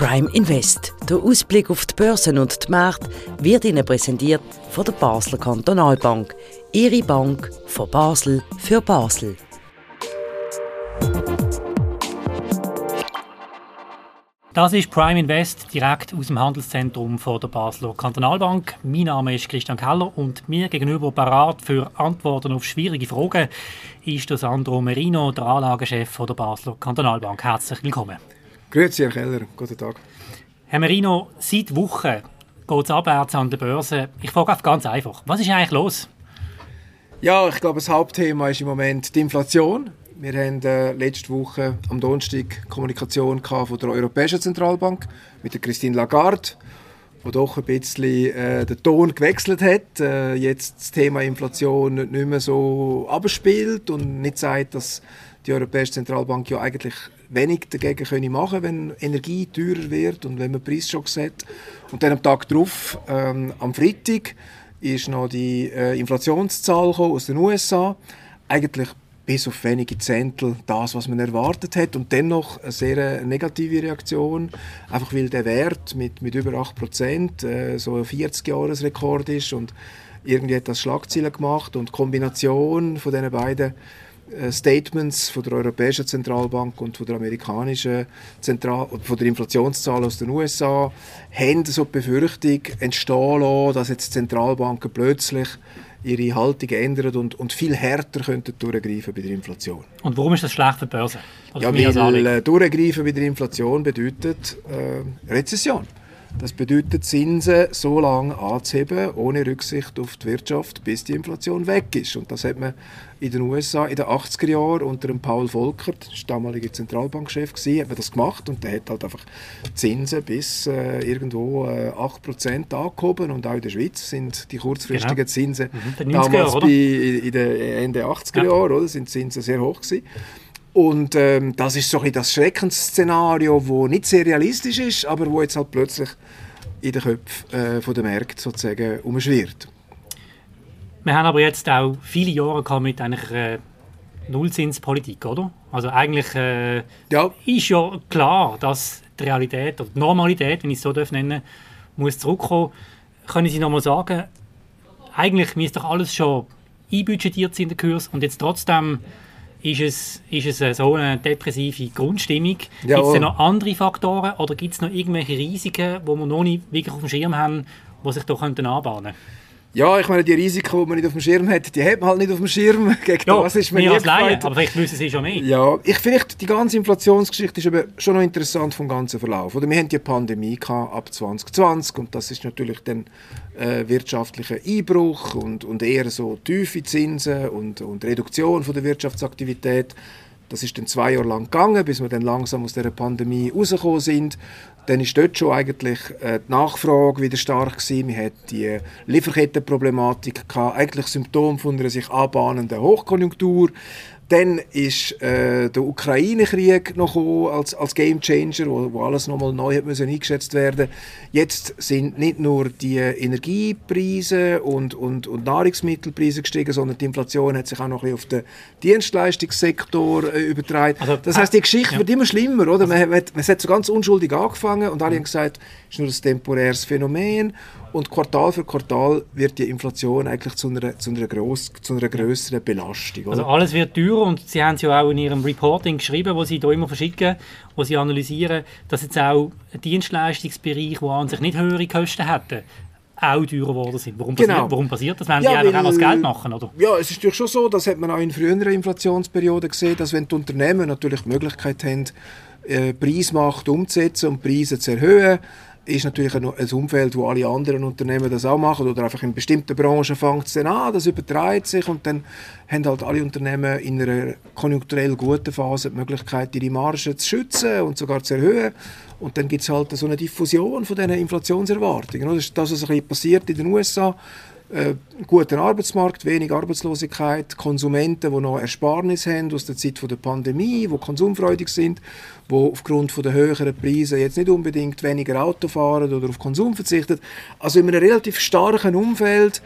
Prime Invest. Der Ausblick auf die Börsen und die Märkte wird Ihnen präsentiert von der Basler Kantonalbank. Ihre Bank von Basel für Basel. Das ist Prime Invest direkt aus dem Handelszentrum von der Basler Kantonalbank. Mein Name ist Christian Keller und mir gegenüber parat für Antworten auf schwierige Fragen ist der Sandro Merino, der Anlagechef der Basler Kantonalbank. Herzlich willkommen. Grüezi, Herr Keller. Guten Tag. Herr Merino, seit Wochen geht es abwärts an der Börse. Ich frage ganz einfach, was ist eigentlich los? Ja, ich glaube, das Hauptthema ist im Moment die Inflation. Wir haben äh, letzte Woche am Donnerstag Kommunikation von der Europäischen Zentralbank mit der Christine Lagarde, wo doch ein bisschen äh, den Ton gewechselt hat. Äh, jetzt das Thema Inflation nicht mehr so abspielt und nicht sagt, dass die Europäische Zentralbank ja eigentlich wenig dagegen können machen wenn Energie teurer wird und wenn man Preisschocks hat. Und dann am Tag darauf, ähm, am Freitag, ist noch die äh, Inflationszahl aus den USA. Eigentlich bis auf wenige Zehntel das, was man erwartet hat. Und dennoch eine sehr negative Reaktion, einfach weil der Wert mit, mit über 8% äh, so ein 40-Jahres-Rekord ist und irgendwie hat das Schlagzeilen gemacht und die Kombination von diesen beiden äh, Statements von der Europäischen Zentralbank und von der amerikanischen Zentral von der Inflationszahl aus den USA haben so die Befürchtung entstehen lassen, dass jetzt Zentralbanken plötzlich ihre Haltung ändern und, und viel härter könnten durchgreifen bei der Inflation. Und warum ist das schlecht für die Börse? ja, weil äh, durchgreifen bei der Inflation bedeutet äh, Rezession. Das bedeutet, Zinsen so lange anzuheben, ohne Rücksicht auf die Wirtschaft, bis die Inflation weg ist. Und das hat man in den USA in den 80er Jahren unter dem Paul Volcker, der damalige Zentralbankchef, gewesen, hat man das gemacht und der hat halt einfach Zinsen bis äh, irgendwo äh, 8% angehoben und auch in der Schweiz sind die kurzfristigen genau. Zinsen mhm, damals Jahre, bei, in den Ende 80er ja. Jahren oder, sind Zinsen sehr hoch gewesen. Und ähm, das ist so ein das Schreckensszenario, das nicht sehr realistisch ist, aber wo jetzt halt plötzlich in den Köpfen äh, von der Märkte sozusagen umschwirrt. Wir haben aber jetzt auch viele Jahre mit einer äh, Nullzinspolitik, oder? Also eigentlich äh, ja. ist ja klar, dass die Realität oder die Normalität, wenn ich es so nennen muss zurückkommen. Können Sie noch mal sagen, eigentlich müsste doch alles schon einbudgetiert sein in der Kurs und jetzt trotzdem ist es, ist es so eine depressive Grundstimmung? Gibt es noch andere Faktoren oder gibt es noch irgendwelche Risiken, die wir noch nicht wirklich auf dem Schirm haben, die sich doch anbahnen könnten? Ja, ich meine, die Risiken, die man nicht auf dem Schirm hat, die hat man halt nicht auf dem Schirm. Gegen ja, das ist man Laie, aber vielleicht wissen Sie schon mehr. Ja, ich finde, die ganze Inflationsgeschichte ist aber schon noch interessant vom ganzen Verlauf. Oder wir hatten die Pandemie ab 2020 und das ist natürlich dann äh, wirtschaftlicher Einbruch und, und eher so tiefe Zinsen und, und Reduktion von der Wirtschaftsaktivität. Das ist dann zwei Jahre lang gegangen, bis wir dann langsam aus der Pandemie rausgekommen sind. Dann ist dort schon eigentlich äh, die Nachfrage wieder stark gewesen. Wir hatten die Lieferkettenproblematik gehabt, eigentlich Symptom von einer sich anbahnenden Hochkonjunktur. Dann ist äh, der Ukraine-Krieg noch als, als Game Changer, wo, wo alles nochmal neu hat müssen eingeschätzt werden. Jetzt sind nicht nur die Energiepreise und, und, und Nahrungsmittelpreise gestiegen, sondern die Inflation hat sich auch noch ein bisschen auf den Dienstleistungssektor äh, übertragen. Also, das heißt, die Geschichte ja. wird immer schlimmer, oder? Also, man, man, man hat so ganz unschuldig angefangen und alle haben gesagt, es ist nur ein temporäres Phänomen und Quartal für Quartal wird die Inflation eigentlich zu einer, zu einer, gross, zu einer größeren Belastung. Oder? Also alles wird teurer und Sie haben es ja auch in Ihrem Reporting geschrieben, wo Sie hier immer verschicken, wo Sie analysieren, dass jetzt auch ein Dienstleistungsbereich, der an sich nicht höhere Kosten hätte, auch teurer geworden sind. Warum, genau. passiert, warum passiert das? Wenn ja, die einfach auch das Geld machen, oder? Ja, es ist natürlich schon so, das hat man auch in früheren Inflationsperioden gesehen, dass wenn die Unternehmen natürlich die Möglichkeit haben, äh, Preismacht umzusetzen und Preise zu erhöhen, ist natürlich ein, ein Umfeld, wo alle anderen Unternehmen das auch machen oder einfach in bestimmten Branchen fängt es dann an, das übertreibt sich und dann haben halt alle Unternehmen in einer konjunkturell guten Phase die Möglichkeit, ihre Marge zu schützen und sogar zu erhöhen und dann gibt es halt so eine Diffusion von diesen Inflationserwartungen. Das ist das, was ein bisschen passiert in den USA äh, guten Arbeitsmarkt, wenig Arbeitslosigkeit, Konsumenten, die noch Ersparnis haben aus der Zeit der Pandemie, die konsumfreudig sind, die aufgrund der höheren Preise jetzt nicht unbedingt weniger Auto fahren oder auf Konsum verzichten. Also in einem relativ starken Umfeld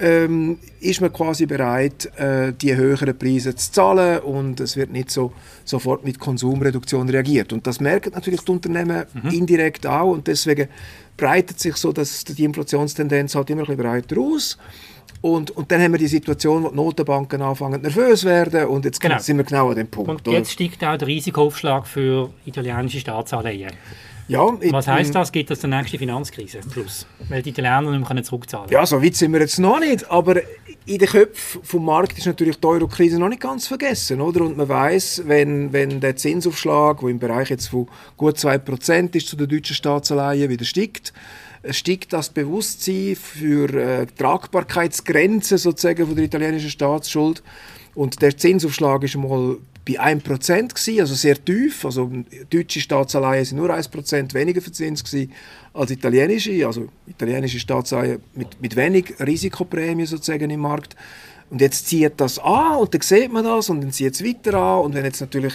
ähm, ist man quasi bereit, äh, die höheren Preise zu zahlen und es wird nicht so sofort mit Konsumreduktion reagiert. Und das merken natürlich die Unternehmen mhm. indirekt auch und deswegen breitet sich so dass die Inflationstendenz halt immer ein bisschen breiter aus. Und, und dann haben wir die Situation, wo die Notenbanken anfangen nervös werden und jetzt genau. sind wir genau an dem Punkt. Und jetzt oder? steigt auch der Risikoaufschlag für italienische Staatsanleihen. Ja, Was heisst das? Gibt das die nächste Finanzkrise plus? Weil die Italiener nicht mehr zurückzahlen Ja, so weit sind wir jetzt noch nicht. Aber in den Köpfen vom Markt ist natürlich die Euro-Krise noch nicht ganz vergessen. Oder? Und man weiß, wenn, wenn der Zinsaufschlag, der im Bereich jetzt von gut 2% ist zu der deutschen Staatsanleihen, wieder steigt, steigt das Bewusstsein für äh, Tragbarkeitsgrenzen sozusagen von der italienischen Staatsschuld. Und der Zinsaufschlag ist mal bei 1% gewesen, also sehr tief. Also deutsche Staatsanleihen sind nur 1% weniger verzinst gewesen als italienische. Also italienische Staatsanleihen mit, mit wenig Risikoprämie sozusagen im Markt. Und jetzt zieht das an und dann sieht man das und dann zieht es weiter an. Und wenn jetzt natürlich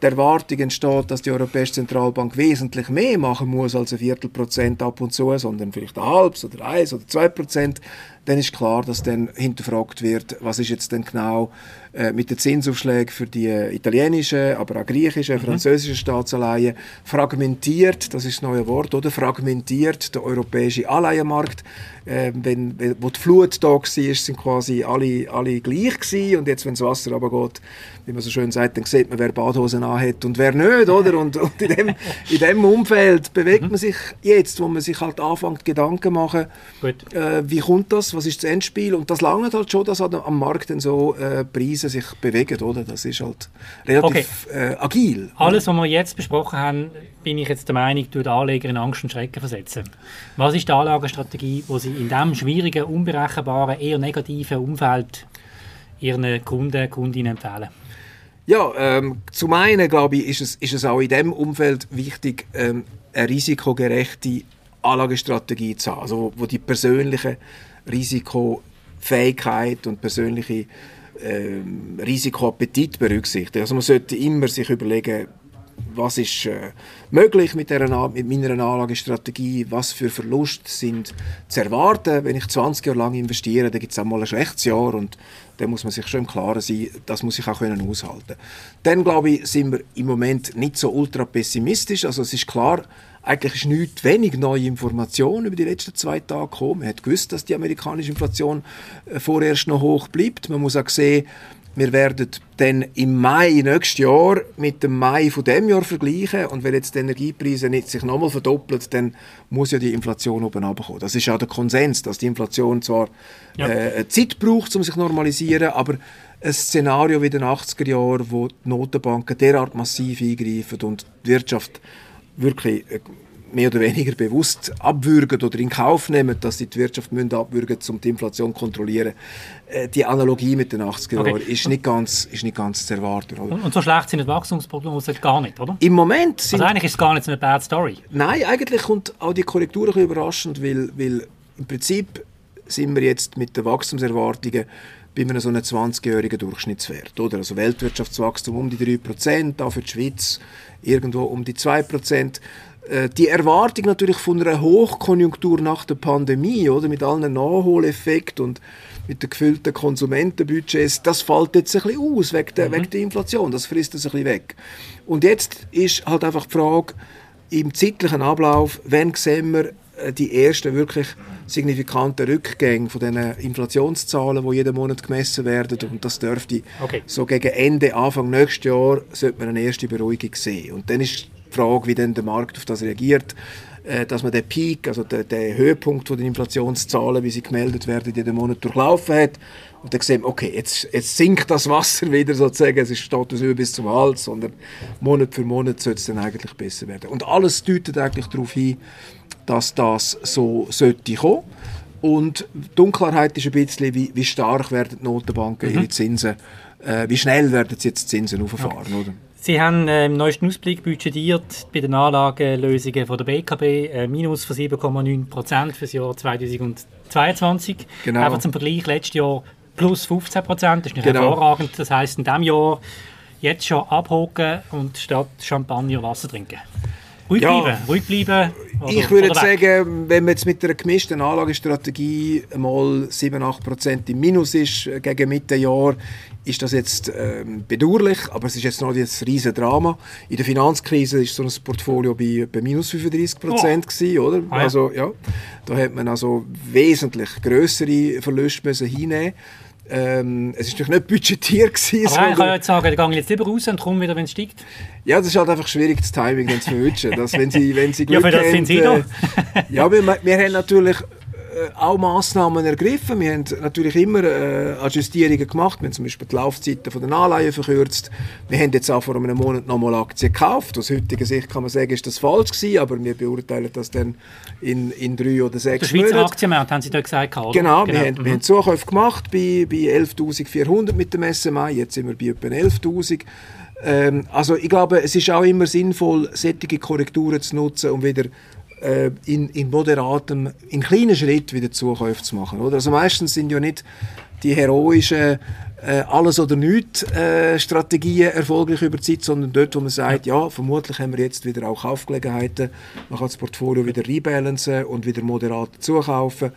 die Erwartung entsteht, dass die Europäische Zentralbank wesentlich mehr machen muss als ein Viertelprozent ab und zu, sondern vielleicht ein halbes oder eins oder zwei Prozent, dann ist klar, dass dann hinterfragt wird, was ist jetzt denn genau äh, mit den Zinsaufschlägen für die italienischen, aber auch griechischen, mhm. französischen Staatsanleihen fragmentiert, das ist das neue Wort, oder fragmentiert der europäische Anleihenmarkt. Äh, wenn, wenn, wo die Flut da war, sind quasi alle, alle gleich gewesen. und jetzt, wenn das Wasser aber geht, wie man so schön sagt, dann sieht man, wer Badhosen anhat und wer nicht, oder? Und, und in, dem, in dem Umfeld bewegt mhm. man sich jetzt, wo man sich halt anfängt, Gedanken machen, äh, wie kommt das, was ist das Endspiel? Und das lange halt schon, dass am Markt dann so äh, Preise sich bewegen, oder? Das ist halt relativ okay. äh, agil. Alles, was wir jetzt besprochen haben, bin ich jetzt der Meinung, tut Anleger in Angst und Schrecken versetzen. Was ist die Anlagestrategie, die Sie in diesem schwierigen, unberechenbaren, eher negativen Umfeld Ihren Kunden, Kundinnen empfehlen? Ja, ähm, zum einen, glaube ich, ist es, ist es auch in diesem Umfeld wichtig, ähm, eine risikogerechte Anlagestrategie zu haben, also wo, wo die persönliche Risikofähigkeit und persönliche ähm, Risikoappetit berücksichtigen. Also man sollte immer sich überlegen, was ist äh, möglich mit, der, mit meiner Anlagestrategie, was für Verluste sind zu erwarten. Wenn ich 20 Jahre lang investiere, dann gibt es auch mal ein schlechtes Jahr und dann muss man sich schon im Klaren sein, das muss ich auch können aushalten. Dann glaube ich, sind wir im Moment nicht so ultra pessimistisch. Also es ist klar, eigentlich ist nicht wenig neue Informationen über die letzten zwei Tage gekommen. Man hat gewusst, dass die amerikanische Inflation äh, vorerst noch hoch bleibt. Man muss auch sehen, wir werden dann im Mai nächstes Jahr mit dem Mai von dem Jahr vergleichen und wenn jetzt die Energiepreise nicht sich nochmal verdoppeln, dann muss ja die Inflation oben runterkommen. Das ist auch der Konsens, dass die Inflation zwar ja. äh, Zeit braucht, um sich zu normalisieren, aber ein Szenario wie in den 80er Jahren, wo die Notenbanken derart massiv eingreifen und die Wirtschaft wirklich äh, mehr oder weniger bewusst abwürgen oder in Kauf nehmen, dass sie die Wirtschaft müssen abwürgen um die Inflation zu kontrollieren. Äh, die Analogie mit den 80er Jahren okay. ist, nicht ganz, ist nicht ganz zu erwarten. Oder? Und so schlecht sind die Wachstumsprognosen gar nicht, oder? Im Moment sind... Also eigentlich ist es gar nicht so eine bad story. Nein, eigentlich kommt auch die Korrektur ein überraschend, weil, weil im Prinzip sind wir jetzt mit den Wachstumserwartungen bei einem so einem 20-jährigen Durchschnittswert. Oder? Also Weltwirtschaftswachstum um die 3%, auch für die Schweiz irgendwo um die 2%. Äh, die Erwartung natürlich von einer Hochkonjunktur nach der Pandemie, oder mit allen Nachholeffekten und mit den gefüllten Konsumentenbudgets, das fällt jetzt ein bisschen aus wegen der, mhm. wegen der Inflation, das frisst es ein bisschen weg. Und jetzt ist halt einfach die Frage, im zeitlichen Ablauf, wann sehen wir die ersten wirklich signifikanten Rückgänge von den Inflationszahlen, die jeden Monat gemessen werden und das dürfte okay. so gegen Ende, Anfang nächstes Jahr sollte man eine erste Beruhigung sehen. Und dann ist die Frage, wie denn der Markt auf das reagiert, äh, dass man den Peak, also den, den Höhepunkt der Inflationszahlen, wie sie gemeldet werden, jeden Monat durchlaufen hat. Und dann sehen wir, okay, jetzt, jetzt sinkt das Wasser wieder sozusagen, es steht das bis zum Hals, sondern Monat für Monat sollte es dann eigentlich besser werden. Und alles deutet eigentlich darauf hin, dass das so sollte kommen. Und die Dunkelheit ist ein bisschen, wie, wie stark werden die Notenbanken mhm. ihre Zinsen, äh, wie schnell werden sie jetzt Zinsen auffahren, okay. oder? Sie haben äh, im neuesten Ausblick budgetiert bei den Anlagelösungen von der BKB äh, Minus von 7,9 für das Jahr 2022. Genau. Einfach zum Vergleich, letztes Jahr plus 15 das ist nicht genau. hervorragend. Das heißt in diesem Jahr jetzt schon abhocken und statt Champagner Wasser trinken. Ruhig ja, bleiben, ruhig bleiben. Oder, ich würde sagen, wenn man jetzt mit einer gemischten Anlagestrategie mal 7, 8 Prozent im Minus ist äh, gegen Mitte Jahr, ist das jetzt ähm, bedauerlich, aber es ist jetzt noch ein riesen Drama. In der Finanzkrise ist so ein Portfolio bei, bei minus 35 Prozent oh. oder? Ah, ja. Also ja, da hat man also wesentlich größere Verluste müssen hinnehmen. Ähm, es war natürlich nicht budgetiert. Gewesen, Aber ich kann ja jetzt sagen, ich gehe jetzt lieber raus und komme wieder, wenn es steigt. Ja, das ist halt einfach schwierig, das Timing dann zu verwünschen. dass wenn sie, wenn sie Glück ja, für das haben, sind Sie äh, ja, wir, wir haben natürlich auch Massnahmen ergriffen. Wir haben natürlich immer äh, Adjustierungen gemacht. Wir haben zum Beispiel die Laufzeiten von den Anleihen verkürzt. Wir haben jetzt auch vor einem Monat nochmal Aktien gekauft. Aus heutiger Sicht kann man sagen, ist das falsch gewesen, aber wir beurteilen das dann in, in drei oder sechs Monaten. Der Schweizer Aktienmarkt haben Sie da gesagt, oder? Genau, genau. Wir, haben, mhm. wir haben Zukäufe gemacht bei, bei 11'400 mit dem SMI. Jetzt sind wir bei etwa 11'000. Ähm, also ich glaube, es ist auch immer sinnvoll, solche Korrekturen zu nutzen, um wieder äh, in, in moderatem, in kleinen Schritten wieder Zukäufe zu machen. Oder? Also meistens sind ja nicht die heroischen äh, alles oder nichts äh, Strategien erfolgreich über die Zeit, sondern dort, wo man sagt, ja, vermutlich haben wir jetzt wieder auch Kaufgelegenheiten, man kann das Portfolio wieder rebalancen und wieder moderat zukaufen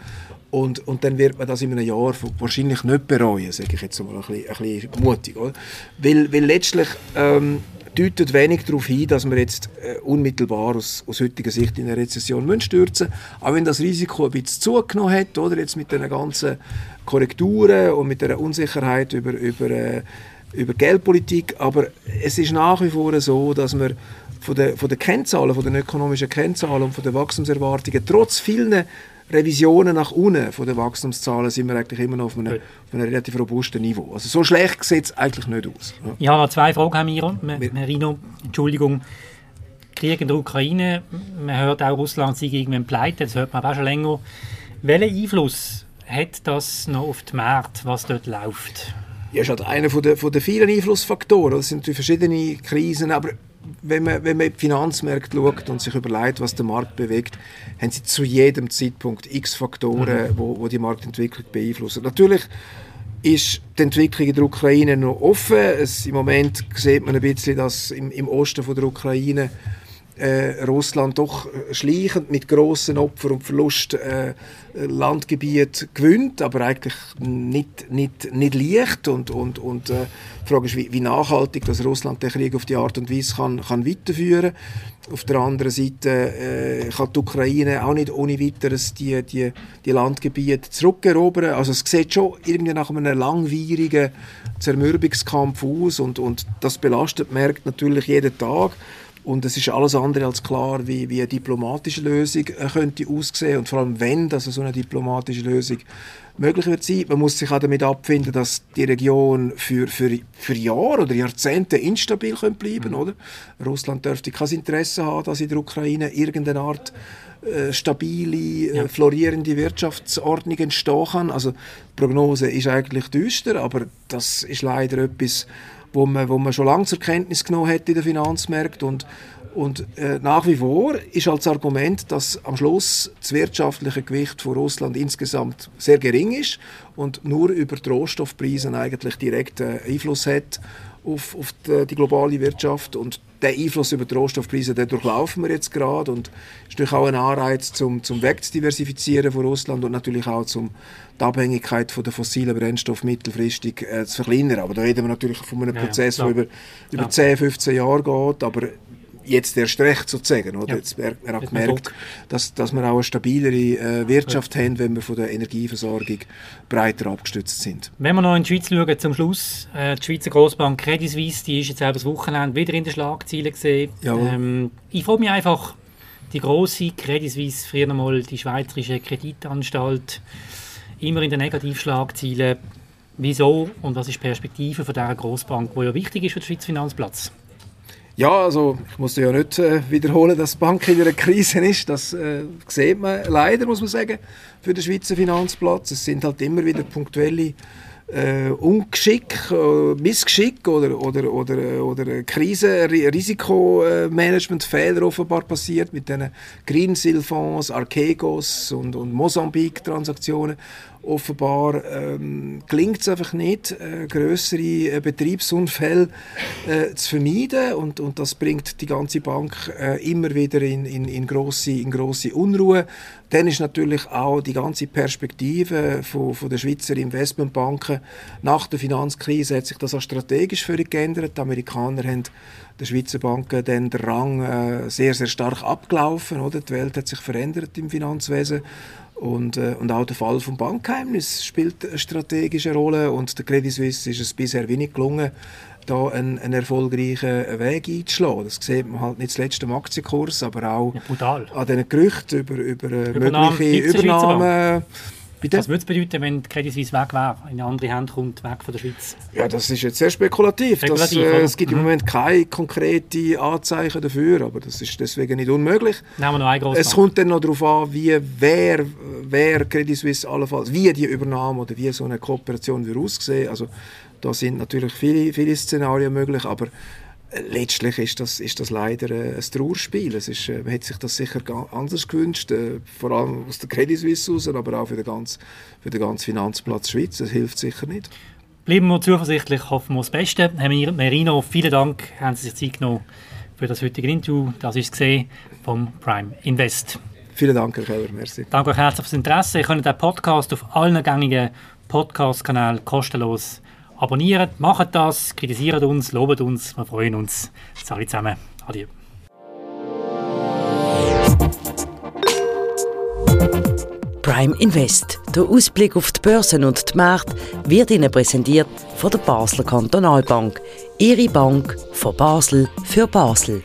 und, und dann wird man das in einem Jahr wahrscheinlich nicht bereuen, sage ich jetzt mal ein bisschen, ein bisschen mutig. Oder? Weil, weil letztlich ähm, deutet wenig darauf hin, dass wir jetzt äh, unmittelbar aus, aus heutiger Sicht in eine Rezession müssen stürzen Auch wenn das Risiko ein bisschen zugenommen hat, oder jetzt mit den ganzen Korrekturen und mit der Unsicherheit über, über, äh, über Geldpolitik. Aber es ist nach wie vor so, dass wir von den, von den Kennzahlen, von den ökonomischen Kennzahlen und von den Wachstumserwartungen trotz vielen Revisionen nach unten von den Wachstumszahlen sind wir eigentlich immer noch auf einem, auf einem relativ robusten Niveau. Also so schlecht sieht es eigentlich nicht aus. Ja. Ich habe noch zwei Fragen, Herr Miro. Merino, Entschuldigung. Krieg in der Ukraine, man hört auch, Russland sei irgendwann pleite, das hört man auch schon länger. Welchen Einfluss hat das noch auf die Märkte, was dort läuft? Ja, ist halt einer von der, von der vielen Einflussfaktoren. Es sind natürlich verschiedene Krisen, aber wenn man, wenn man in die Finanzmärkte schaut und sich überlegt, was der Markt bewegt, haben sie zu jedem Zeitpunkt x Faktoren, mhm. wo, wo die Marktentwicklung beeinflussen. Natürlich ist die Entwicklung in der Ukraine noch offen. Es, Im Moment sieht man ein bisschen, dass im, im Osten von der Ukraine äh, Russland doch schleichend mit großen Opfern und Verlust äh, Landgebiet gewinnt, aber eigentlich nicht, nicht, nicht leicht. Und, und, und äh, die Frage ist, wie, wie, nachhaltig dass Russland den Krieg auf die Art und Weise kann, kann weiterführen kann. Auf der anderen Seite äh, kann die Ukraine auch nicht ohne weiteres die, die, die Landgebiete zurückerobern. Also es sieht schon irgendwie nach einem langwierigen Zermürbungskampf aus und, und das belastet Märkte natürlich jeden Tag. Und es ist alles andere als klar, wie, wie eine diplomatische Lösung äh, könnte aussehen und vor allem, wenn dass so eine diplomatische Lösung möglich wird sein. Man muss sich auch damit abfinden, dass die Region für, für, für Jahre oder Jahrzehnte instabil könnte bleiben mhm. oder? Russland dürfte kein Interesse haben, dass in der Ukraine irgendeine Art äh, stabile, äh, ja. florierende Wirtschaftsordnung entstehen kann. Also die Prognose ist eigentlich düster, aber das ist leider etwas, wo man, wo man schon lange zur Kenntnis genommen hat in den Finanzmärkten. Und, und äh, nach wie vor ist als Argument, dass am Schluss das wirtschaftliche Gewicht von Russland insgesamt sehr gering ist und nur über die Rohstoffpreise eigentlich direkt äh, Einfluss hat auf, auf die, die, globale Wirtschaft und der Einfluss über die Rohstoffpreise, den durchlaufen wir jetzt gerade und ist natürlich auch ein Anreiz zum, zum Wegzudiversifizieren von Russland und natürlich auch zum die Abhängigkeit von den fossilen Brennstoffen mittelfristig äh, zu verkleinern. Aber da reden wir natürlich von einem Prozess, ja, der über, über ja. 10, 15 Jahre geht, aber jetzt erst recht sozusagen. Oder? Ja. Jetzt merkt man auch gemerkt, dass, dass wir auch eine stabilere äh, Wirtschaft ja. haben, wenn wir von der Energieversorgung breiter abgestützt sind. Wenn wir noch in die Schweiz schauen, zum Schluss, äh, die Schweizer Grossbank Credit Suisse, die ist jetzt selber das Wochenende wieder in den Schlagzeilen gesehen. Ähm, ich frage mich einfach, die große Credit Suisse, früher einmal die Schweizerische Kreditanstalt, immer in den Negativschlagzeilen. Wieso und was ist die Perspektive von dieser Grossbank, die ja wichtig ist für den Schweizer Finanzplatz? Ja, also ich muss ja nicht äh, wiederholen, dass die Bank in einer Krise ist. Das äh, sieht man leider, muss man sagen, für den Schweizer Finanzplatz. Es sind halt immer wieder punktuelle äh, Ungeschick, äh, Missgeschick oder, oder, oder, oder Krisen, Risikomanagement, Fehler offenbar passiert mit den Greensill-Fonds, Archegos und, und Mosambik-Transaktionen offenbar ähm, gelingt es einfach nicht, äh, größere äh, Betriebsunfälle äh, zu vermeiden und, und das bringt die ganze Bank äh, immer wieder in, in, in, grosse, in grosse Unruhe. Dann ist natürlich auch die ganze Perspektive von, von der Schweizer Investmentbanken nach der Finanzkrise hat sich das auch strategisch völlig geändert. Die Amerikaner haben der Schweizer Banken der Rang äh, sehr, sehr stark abgelaufen. Oder? Die Welt hat sich verändert im Finanzwesen und, äh, und auch der Fall vom Bankgeheimnis spielt eine strategische Rolle und der Credit Suisse ist es bisher wenig gelungen, da einen, einen erfolgreichen Weg einzuschlagen. Das sieht man halt nicht zuletzt am Aktienkurs, aber auch ja, an den Gerüchten über, über äh, mögliche Übernahmen. Bitte? Was würde es bedeuten, wenn die Credit Suisse weg wäre, in eine andere Hand kommt, weg von der Schweiz? Ja, das ist jetzt sehr spekulativ. spekulativ das, äh, es gibt mhm. im Moment keine konkreten Anzeichen dafür, aber das ist deswegen nicht unmöglich. Nehmen wir noch einen Es kommt dann noch darauf an, wie, wer, wer Credit Suisse allenfalls, wie die Übernahme oder wie so eine Kooperation würde aussehen. Also da sind natürlich viele, viele Szenarien möglich, aber letztlich ist das, ist das leider äh, ein Trauerspiel. Es ist, äh, man hätte sich das sicher anders gewünscht, äh, vor allem aus der Credit Suisse raus, aber auch für den ganzen, für den ganzen Finanzplatz Schweiz. Das hilft sicher nicht. Bleiben wir zuversichtlich, hoffen wir das Beste. Herr Merino, vielen Dank, haben Sie sich Zeit genommen für das heutige Interview. Das ist gesehen vom Prime Invest. Vielen Dank, Herr Keller. Merci. Danke euch herzlich fürs Interesse. Ihr könnt den Podcast auf allen gängigen Podcast-Kanälen kostenlos abonnieren, macht das, kritisiert uns, lobt uns, wir freuen uns. Alle zusammen. Adieu. Prime Invest. Der Ausblick auf die Börsen und die Märkte wird Ihnen präsentiert von der Basler Kantonalbank. Ihre Bank von Basel für Basel.